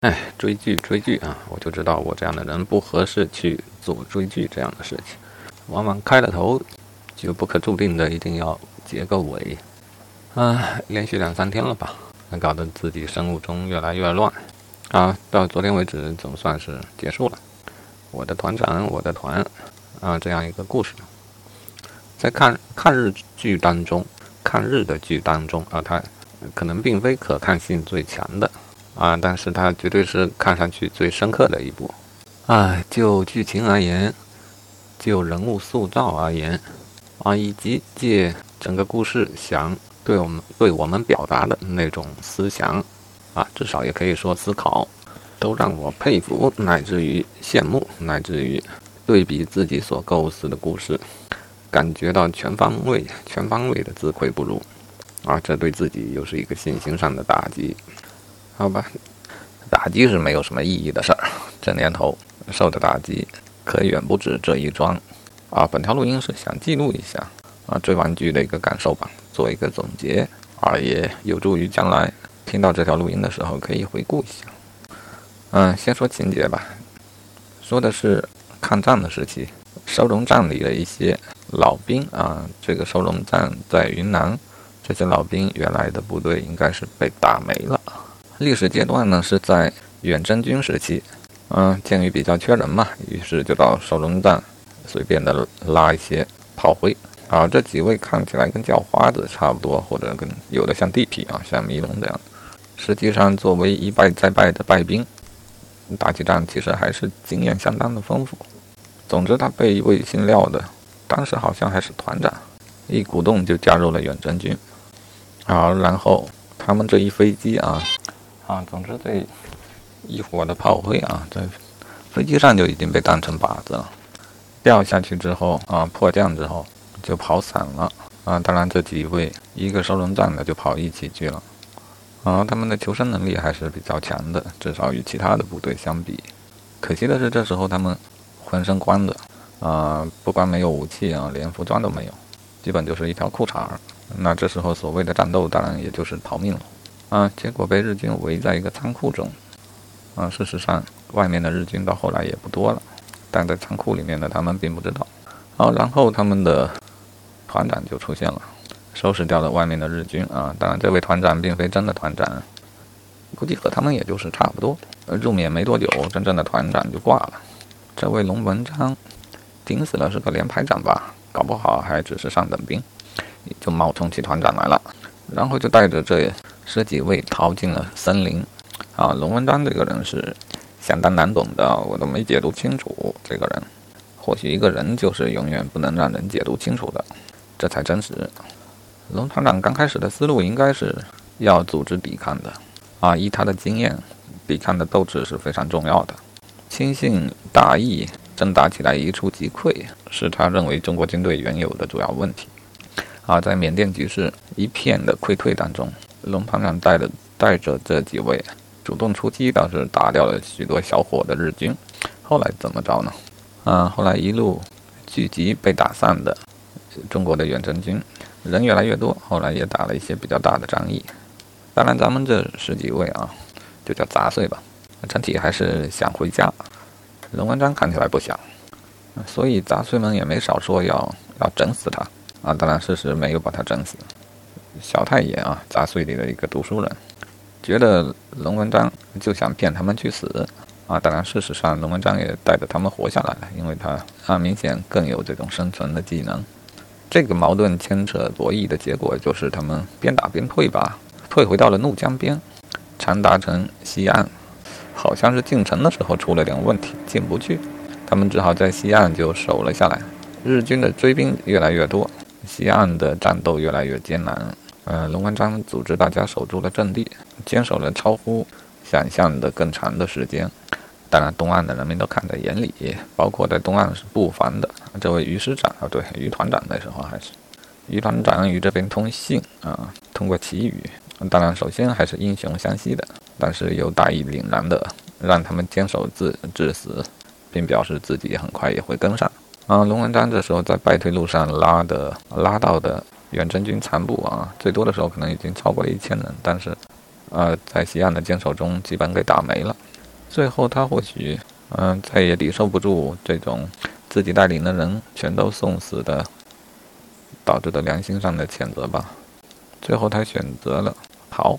哎，追剧追剧啊！我就知道我这样的人不合适去做追剧这样的事情，往往开了头就不可注定的一定要结个尾。啊，连续两三天了吧，搞得自己生物钟越来越乱。啊，到昨天为止总算是结束了。我的团长，我的团，啊，这样一个故事，在看看日剧当中，看日的剧当中啊，它可能并非可看性最强的。啊，但是它绝对是看上去最深刻的一部。啊，就剧情而言，就人物塑造而言，啊，以及借整个故事想对我们对我们表达的那种思想，啊，至少也可以说思考，都让我佩服，乃至于羡慕，乃至于对比自己所构思的故事，感觉到全方位、全方位的自愧不如。啊，这对自己又是一个信心上的打击。好吧，打击是没有什么意义的事儿。这年头受的打击可远不止这一桩啊！本条录音是想记录一下啊追完剧的一个感受吧，做一个总结啊，也有助于将来听到这条录音的时候可以回顾一下。嗯，先说情节吧，说的是抗战的时期，收容站里的一些老兵啊。这个收容站在云南，这些老兵原来的部队应该是被打没了。历史阶段呢是在远征军时期，嗯，鉴于比较缺人嘛，于是就到收容站随便的拉一些炮灰。啊，这几位看起来跟叫花子差不多，或者跟有的像地痞啊，像迷龙这样。实际上，作为一败再败的败兵，打起仗其实还是经验相当的丰富。总之，他被一位姓廖的，当时好像还是团长，一鼓动就加入了远征军。好，然后他们这一飞机啊。啊，总之这一伙的炮灰啊，在飞机上就已经被当成靶子了。掉下去之后啊，迫降之后就跑散了啊。当然，这几位一个收容站的就跑一起去了啊。他们的求生能力还是比较强的，至少与其他的部队相比。可惜的是，这时候他们浑身光着啊，不光没有武器啊，连服装都没有，基本就是一条裤衩。那这时候所谓的战斗，当然也就是逃命了。啊，结果被日军围在一个仓库中。啊，事实上，外面的日军到后来也不多了，但在仓库里面的他们并不知道。好，然后他们的团长就出现了，收拾掉了外面的日军。啊，当然，这位团长并非真的团长，估计和他们也就是差不多。入缅没多久，真正的团长就挂了。这位龙文章，顶死了是个连排长吧？搞不好还只是上等兵，就冒充起团长来了，然后就带着这。十几位逃进了森林，啊，龙文章这个人是相当难懂的，我都没解读清楚。这个人，或许一个人就是永远不能让人解读清楚的，这才真实。龙团长刚开始的思路应该是要组织抵抗的，啊，依他的经验，抵抗的斗志是非常重要的。轻信大意，真打起来一触即溃，是他认为中国军队原有的主要问题。啊，在缅甸局势一片的溃退当中。龙团长带着带着这几位主动出击，倒是打掉了许多小伙的日军。后来怎么着呢？啊，后来一路聚集被打散的中国的远征军人越来越多，后来也打了一些比较大的战役。当然，咱们这十几位啊，就叫杂碎吧，整体还是想回家。龙文章看起来不想，所以杂碎们也没少说要要整死他啊。当然，事实没有把他整死。小太爷啊，杂碎里的一个读书人，觉得龙文章就想骗他们去死啊。当然，事实上龙文章也带着他们活下来了，因为他啊明显更有这种生存的技能。这个矛盾牵扯博弈的结果就是他们边打边退吧，退回到了怒江边，长达城西岸，好像是进城的时候出了点问题，进不去，他们只好在西岸就守了下来。日军的追兵越来越多，西岸的战斗越来越艰难。呃，龙文章组织大家守住了阵地，坚守了超乎想象的更长的时间。当然，东岸的人民都看在眼里，包括在东岸是布防的这位于师长啊，对，于团长那时候还是于团长与这边通信啊，通过旗语。当然，首先还是英雄相惜的，但是又大义凛然的让他们坚守至至死，并表示自己很快也会跟上。啊，龙文章这时候在败退路上拉的拉到的。远征军残部啊，最多的时候可能已经超过了一千人，但是，呃，在西岸的坚守中基本给打没了。最后他或许，嗯，再也抵受不住这种自己带领的人全都送死的导致的良心上的谴责吧。最后他选择了逃，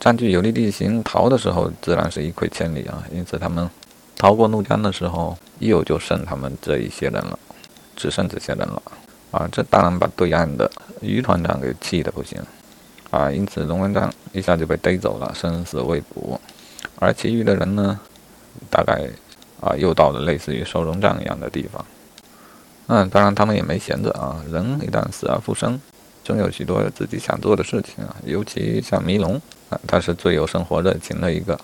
占据有利地形逃的时候，自然是一溃千里啊。因此他们逃过怒江的时候，又就剩他们这一些人了，只剩这些人了啊。这当然把对岸的于团长给气得不行啊。因此龙文章一下就被逮走了，生死未卜。而其余的人呢，大概啊又到了类似于收容站一样的地方。嗯，当然他们也没闲着啊。人一旦死而复生，总有许多自己想做的事情啊。尤其像迷龙啊，他是最有生活热情的一个，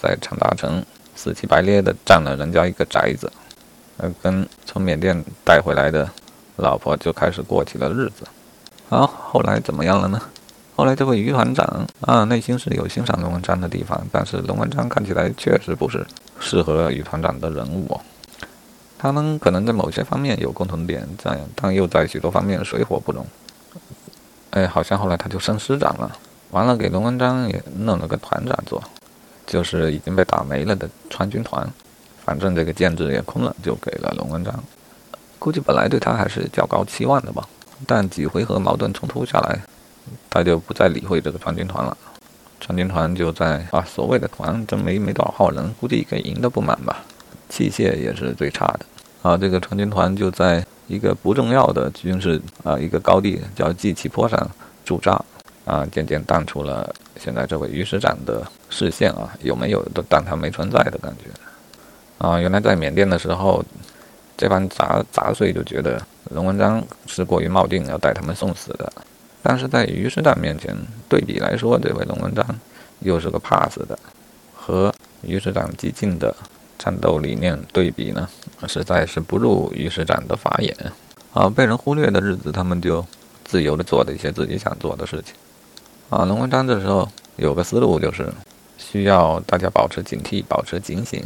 在长大城死乞白咧的占了人家一个宅子，呃，跟从缅甸带回来的老婆就开始过起了日子。好，后来怎么样了呢？后来这位于团长啊，内心是有欣赏龙文章的地方，但是龙文章看起来确实不是适合于团长的人物。他们可能在某些方面有共同点，这样，但又在许多方面水火不容。哎，好像后来他就升师长了，完了给龙文章也弄了个团长做，就是已经被打没了的川军团。反正这个建制也空了，就给了龙文章。估计本来对他还是较高期望的吧，但几回合矛盾冲突下来。他就不再理会这个川军团了，川军团就在啊，所谓的团，真没没多少号人，估计给营的不满吧，器械也是最差的啊。这个川军团就在一个不重要的军事啊一个高地叫祭旗坡上驻扎啊，渐渐淡出了现在这位于师长的视线啊，有没有都当他没存在的感觉啊。原来在缅甸的时候，这帮杂杂碎就觉得龙文章是过于冒进，要带他们送死的。但是在于师长面前对比来说，这位龙文章又是个怕死的，和于师长激进的战斗理念对比呢，实在是不入于师长的法眼。啊，被人忽略的日子，他们就自由的做了一些自己想做的事情。啊，龙文章这时候有个思路，就是需要大家保持警惕，保持警醒。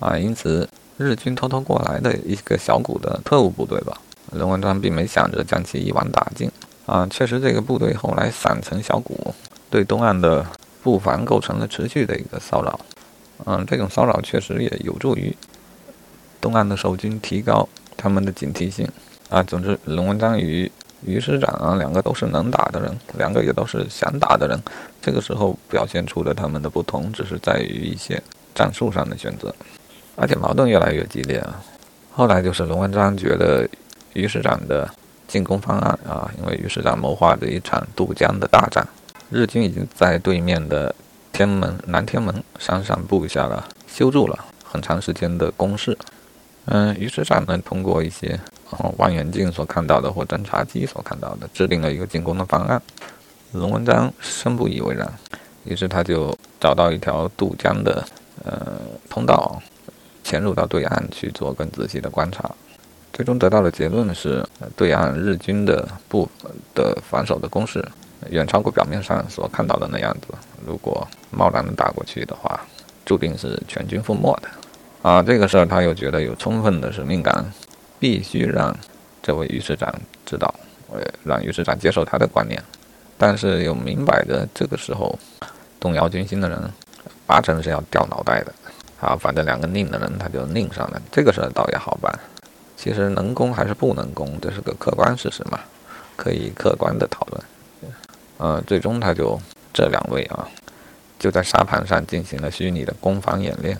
啊，因此日军偷偷过来的一个小股的特务部队吧，龙文章并没想着将其一网打尽。啊，确实，这个部队后来散成小股，对东岸的布防构成了持续的一个骚扰。嗯，这种骚扰确实也有助于东岸的守军提高他们的警惕性。啊，总之，龙文章与于师长啊，两个都是能打的人，两个也都是想打的人。这个时候表现出的他们的不同，只是在于一些战术上的选择，而且矛盾越来越激烈啊。后来就是龙文章觉得于师长的。进攻方案啊，因为于师长谋划着一场渡江的大战，日军已经在对面的天门南天门山上布下了修筑了很长时间的工事。嗯，于师长呢，通过一些望远镜所看到的或侦察机所看到的，制定了一个进攻的方案。龙文章深不以为然，于是他就找到一条渡江的呃通道，潜入到对岸去做更仔细的观察。最终得到的结论是，对岸日军的部的防守的攻势远超过表面上所看到的那样子。如果贸然的打过去的话，注定是全军覆没的。啊，这个事儿他又觉得有充分的使命感，必须让这位于师长知道，呃，让于师长接受他的观念。但是又明摆着，这个时候动摇军心的人，八成是要掉脑袋的。啊，反正两个拧的人他就拧上了，这个事儿倒也好办。其实能攻还是不能攻，这是个客观事实嘛，可以客观的讨论。呃，最终他就这两位啊，就在沙盘上进行了虚拟的攻防演练。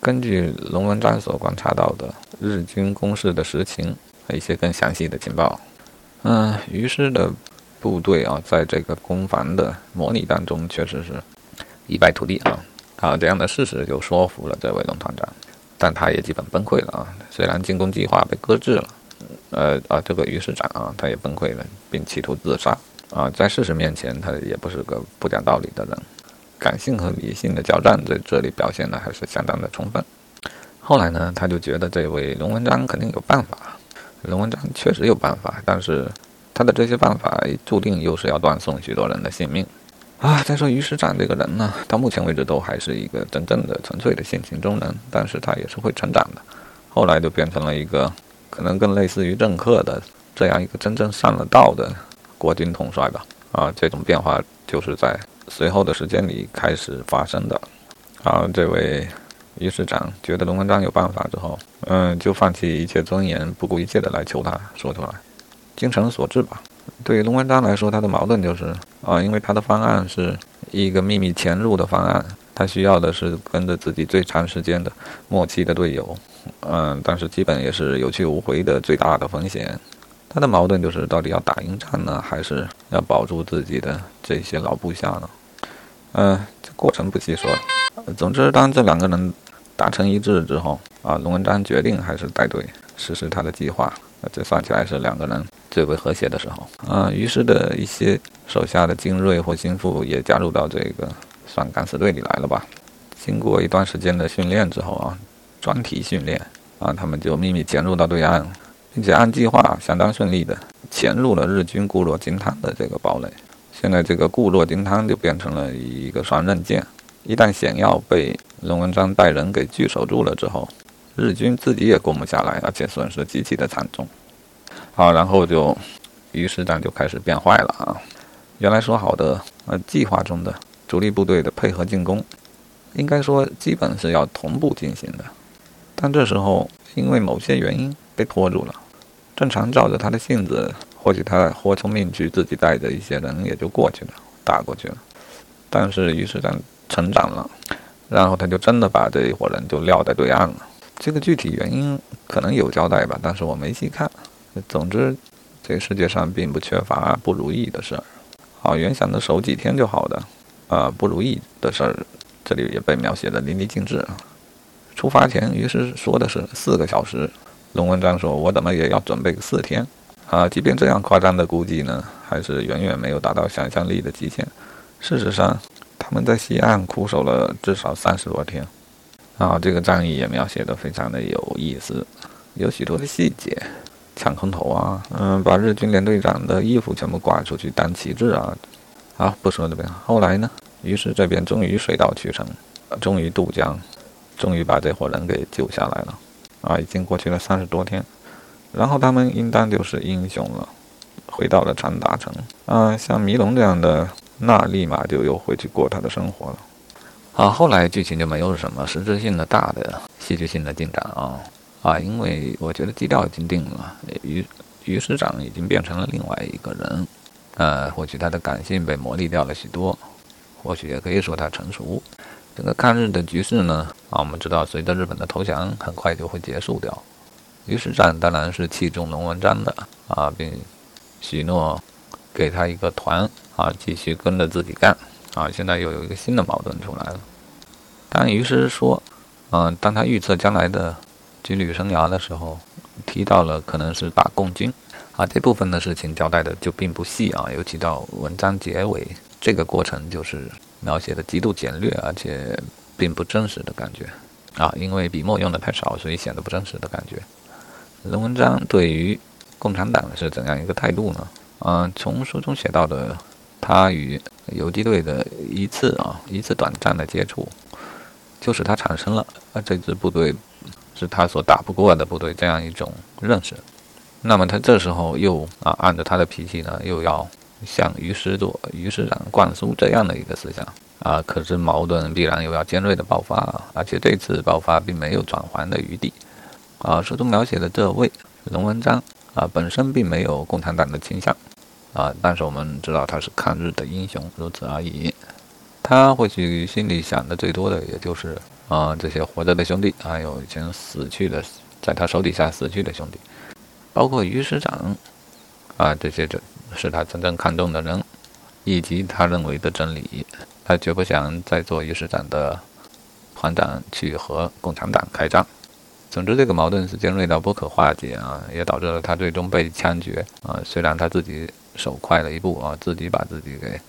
根据龙文章所观察到的日军攻势的实情和一些更详细的情报，嗯，于是的部队啊，在这个攻防的模拟当中，确实是一败涂地啊。啊，这样的事实就说服了这位龙团长。但他也基本崩溃了啊！虽然进攻计划被搁置了，呃啊，这个于师长啊，他也崩溃了，并企图自杀啊。在事实面前，他也不是个不讲道理的人，感性和理性的交战在这里表现的还是相当的充分。后来呢，他就觉得这位龙文章肯定有办法。龙文章确实有办法，但是他的这些办法注定又是要断送许多人的性命。啊，再说于师长这个人呢，到目前为止都还是一个真正的纯粹的性情中人，但是他也是会成长的。后来就变成了一个可能更类似于政客的这样一个真正上了道的国军统帅吧。啊，这种变化就是在随后的时间里开始发生的。啊，这位于师长觉得龙文章有办法之后，嗯，就放弃一切尊严，不顾一切的来求他说出来，精诚所至吧。对于龙文章来说，他的矛盾就是啊，因为他的方案是一个秘密潜入的方案，他需要的是跟着自己最长时间的默契的队友，嗯，但是基本也是有去无回的最大的风险。他的矛盾就是到底要打赢仗呢，还是要保住自己的这些老部下呢？嗯，这过程不细说。总之，当这两个人达成一致之后，啊，龙文章决定还是带队实施他的计划。那这算起来是两个人最为和谐的时候。啊，于是的一些手下的精锐或心腹也加入到这个算敢死队里来了吧。经过一段时间的训练之后啊，专题训练啊，他们就秘密潜入到对岸，并且按计划相当顺利的潜入了日军固若金汤的这个堡垒。现在这个固若金汤就变成了一个双刃剑。一旦险要被龙文章带人给据守住了之后，日军自己也攻不下来，而且损失极其的惨重。好，然后就于是战就开始变坏了啊！原来说好的呃计划中的主力部队的配合进攻，应该说基本是要同步进行的，但这时候因为某些原因被拖住了。正常照着他的性子，或许他豁出命去，自己带着一些人也就过去了，打过去了。但是于是战。成长了，然后他就真的把这一伙人就撂在对岸了。这个具体原因可能有交代吧，但是我没细看。总之，这个世界上并不缺乏不如意的事儿。好，原想着守几天就好的，啊，不如意的事儿，这里也被描写的淋漓尽致。出发前，于是说的是四个小时。龙文章说：“我怎么也要准备个四天。”啊，即便这样夸张的估计呢，还是远远没有达到想象力的极限。事实上。他们在西岸苦守了至少三十多天，啊，这个战役也描写的非常的有意思，有许多的细节，抢空投啊，嗯，把日军连队长的衣服全部挂出去当旗帜啊，好，不说这边。后来呢，于是这边终于水到渠成，终于渡江，终于把这伙人给救下来了，啊，已经过去了三十多天，然后他们应当就是英雄了，回到了长达城，啊，像迷龙这样的。那立马就又回去过他的生活了。好，后来剧情就没有什么实质性的大的戏剧性的进展啊啊，因为我觉得基调已经定了，于于师长已经变成了另外一个人，呃，或许他的感性被磨砺掉了许多，或许也可以说他成熟。整个抗日的局势呢，啊，我们知道随着日本的投降，很快就会结束掉。于师长当然是器重龙文章的啊，并许诺。给他一个团啊，继续跟着自己干啊！现在又有一个新的矛盾出来了。当于是说，嗯，当他预测将来的军旅生涯的时候，提到了可能是打共军啊，这部分的事情交代的就并不细啊。尤其到文章结尾，这个过程就是描写的极度简略，而且并不真实的感觉啊。因为笔墨用的太少，所以显得不真实的感觉。龙文章对于共产党是怎样一个态度呢？嗯，从书中写到的，他与游击队的一次啊一次短暂的接触，就使他产生了啊这支部队是他所打不过的部队这样一种认识。那么他这时候又啊按照他的脾气呢，又要向于师座于师长灌输这样的一个思想啊，可是矛盾必然又要尖锐的爆发，而且这次爆发并没有转圜的余地啊。书中描写的这位龙文章啊，本身并没有共产党的倾向。啊！但是我们知道他是抗日的英雄，如此而已。他或许心里想的最多的，也就是啊，这些活着的兄弟，还有已经死去的，在他手底下死去的兄弟，包括于师长啊，这些这是他真正看重的人，以及他认为的真理。他绝不想再做于师长的团长去和共产党开战。总之，这个矛盾是尖锐到不可化解啊，也导致了他最终被枪决啊。虽然他自己。手快了一步啊，自己把自己给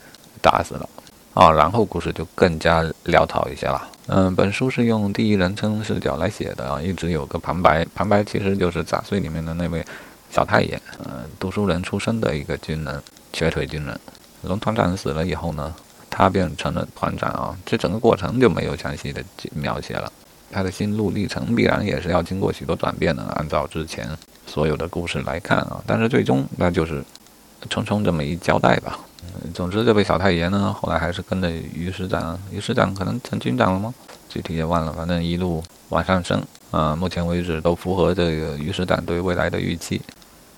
打死了啊，然后故事就更加潦草一些了。嗯，本书是用第一人称视角来写的啊，一直有个旁白，旁白其实就是《杂碎》里面的那位小太爷，嗯，读书人出身的一个军人，瘸腿军人。龙团长死了以后呢，他变成了团长啊，这整个过程就没有详细的描写了。他的心路历程必然也是要经过许多转变的，按照之前所有的故事来看啊，但是最终那就是。匆匆这么一交代吧。总之，这位小太爷呢，后来还是跟着于师长，于师长可能成军长了吗？具体也忘了，反正一路往上升啊。目前为止都符合这个于师长对未来的预期。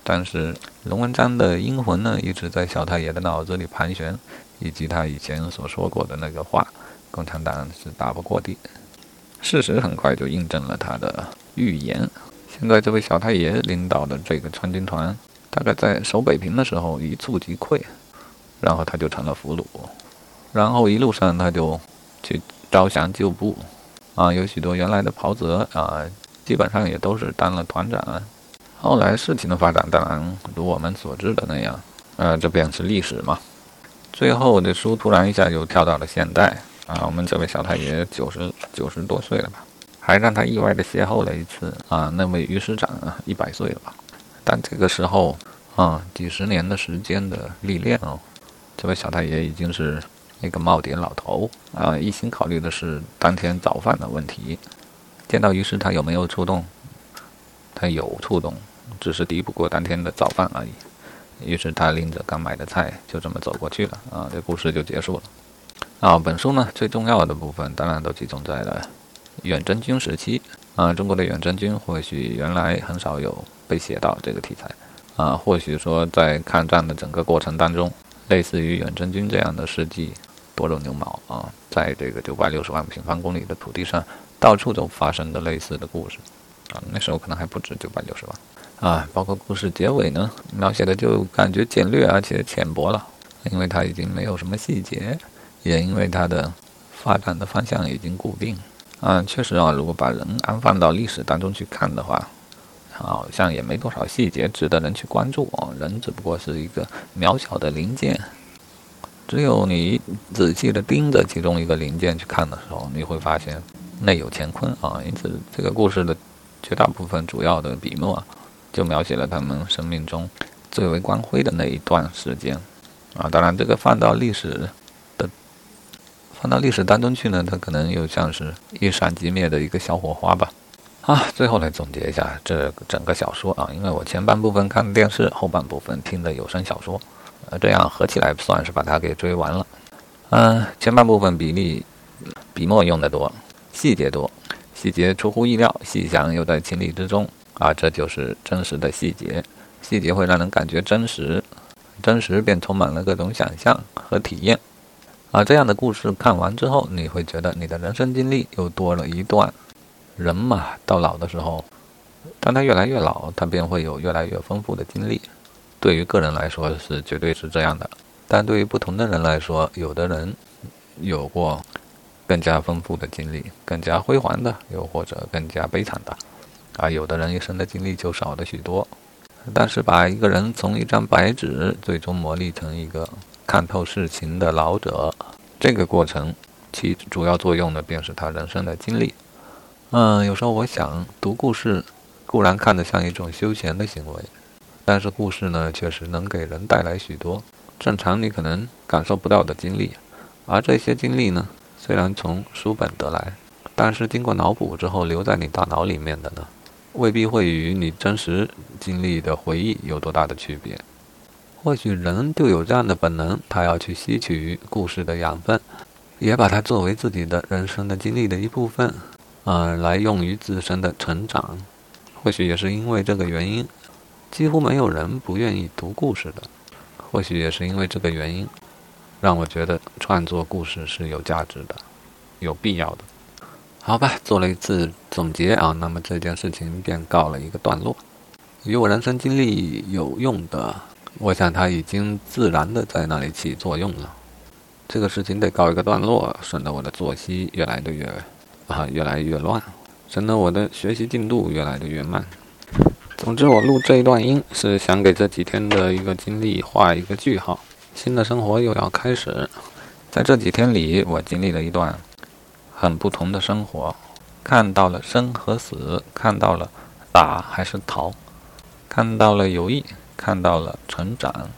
但是龙文章的阴魂呢，一直在小太爷的脑子里盘旋，以及他以前所说过的那个话：共产党是打不过的。事实很快就印证了他的预言。现在这位小太爷领导的这个川军团，大概在守北平的时候一触即溃，然后他就成了俘虏，然后一路上他就去招降旧部，啊，有许多原来的袍泽啊，基本上也都是当了团长。后来事情的发展，当然如我们所知的那样，呃，这便是历史嘛。最后的书突然一下就跳到了现代啊，我们这位小太爷九十九十多岁了吧，还让他意外的邂逅了一次啊，那位于师长啊，一百岁了吧。但这个时候啊，几十年的时间的历练哦，这位小太爷已经是一个耄耋老头啊，一心考虑的是当天早饭的问题。见到于师，他有没有触动？他有触动。只是敌不过当天的早饭而已。于是他拎着刚买的菜，就这么走过去了。啊，这故事就结束了。啊，本书呢最重要的部分，当然都集中在了远征军时期。啊，中国的远征军或许原来很少有被写到这个题材。啊，或许说在抗战的整个过程当中，类似于远征军这样的事迹多如牛毛啊，在这个九百六十万平方公里的土地上，到处都发生的类似的故事。啊，那时候可能还不止九百六十万。啊，包括故事结尾呢，描写的就感觉简略而且浅薄了，因为它已经没有什么细节，也因为它的发展的方向已经固定。啊，确实啊，如果把人安放到历史当中去看的话，好像也没多少细节值得人去关注啊。人只不过是一个渺小的零件，只有你仔细的盯着其中一个零件去看的时候，你会发现内有乾坤啊。因此，这个故事的绝大部分主要的笔墨。就描写了他们生命中最为光辉的那一段时间，啊，当然这个放到历史的放到历史当中去呢，它可能又像是一闪即灭的一个小火花吧。啊，最后来总结一下这整个小说啊，因为我前半部分看电视，后半部分听的有声小说，呃，这样合起来算是把它给追完了。嗯，前半部分比例笔墨用的多，细节多，细节出乎意料，细想又在情理之中。啊，这就是真实的细节，细节会让人感觉真实，真实便充满了各种想象和体验。啊，这样的故事看完之后，你会觉得你的人生经历又多了一段。人嘛，到老的时候，当他越来越老，他便会有越来越丰富的经历。对于个人来说是绝对是这样的，但对于不同的人来说，有的人有过更加丰富的经历，更加辉煌的，又或者更加悲惨的。而，有的人一生的经历就少了许多，但是把一个人从一张白纸最终磨砺成一个看透世情的老者，这个过程其主要作用呢，便是他人生的经历。嗯，有时候我想，读故事固然看得像一种休闲的行为，但是故事呢，确实能给人带来许多正常你可能感受不到的经历，而这些经历呢，虽然从书本得来，但是经过脑补之后留在你大脑里面的呢？未必会与你真实经历的回忆有多大的区别。或许人就有这样的本能，他要去吸取故事的养分，也把它作为自己的人生的经历的一部分，啊，来用于自身的成长。或许也是因为这个原因，几乎没有人不愿意读故事的。或许也是因为这个原因，让我觉得创作故事是有价值的，有必要的。好吧，做了一次总结啊，那么这件事情便告了一个段落。与我人生经历有用的，我想它已经自然的在那里起作用了。这个事情得告一个段落，省得我的作息越来越啊越来越乱，省得我的学习进度越来越慢。总之，我录这一段音是想给这几天的一个经历画一个句号，新的生活又要开始。在这几天里，我经历了一段。很不同的生活，看到了生和死，看到了打还是逃，看到了友谊，看到了成长，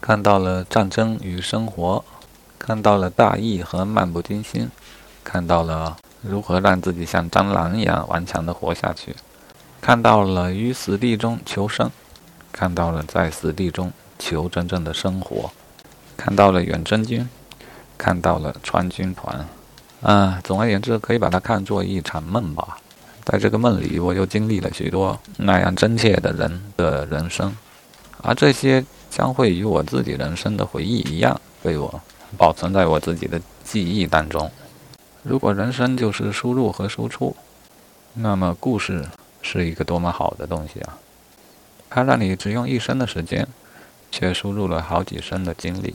看到了战争与生活，看到了大义和漫不经心，看到了如何让自己像蟑螂一样顽强地活下去，看到了于死地中求生，看到了在死地中求真正的生活，看到了远征军，看到了川军团，啊，总而言之，可以把它看作一场梦吧。在这个梦里，我又经历了许多那样真切的人的人生，而这些将会与我自己人生的回忆一样，被我保存在我自己的记忆当中。如果人生就是输入和输出，那么故事是一个多么好的东西啊！它让你只用一生的时间，却输入了好几生的经历。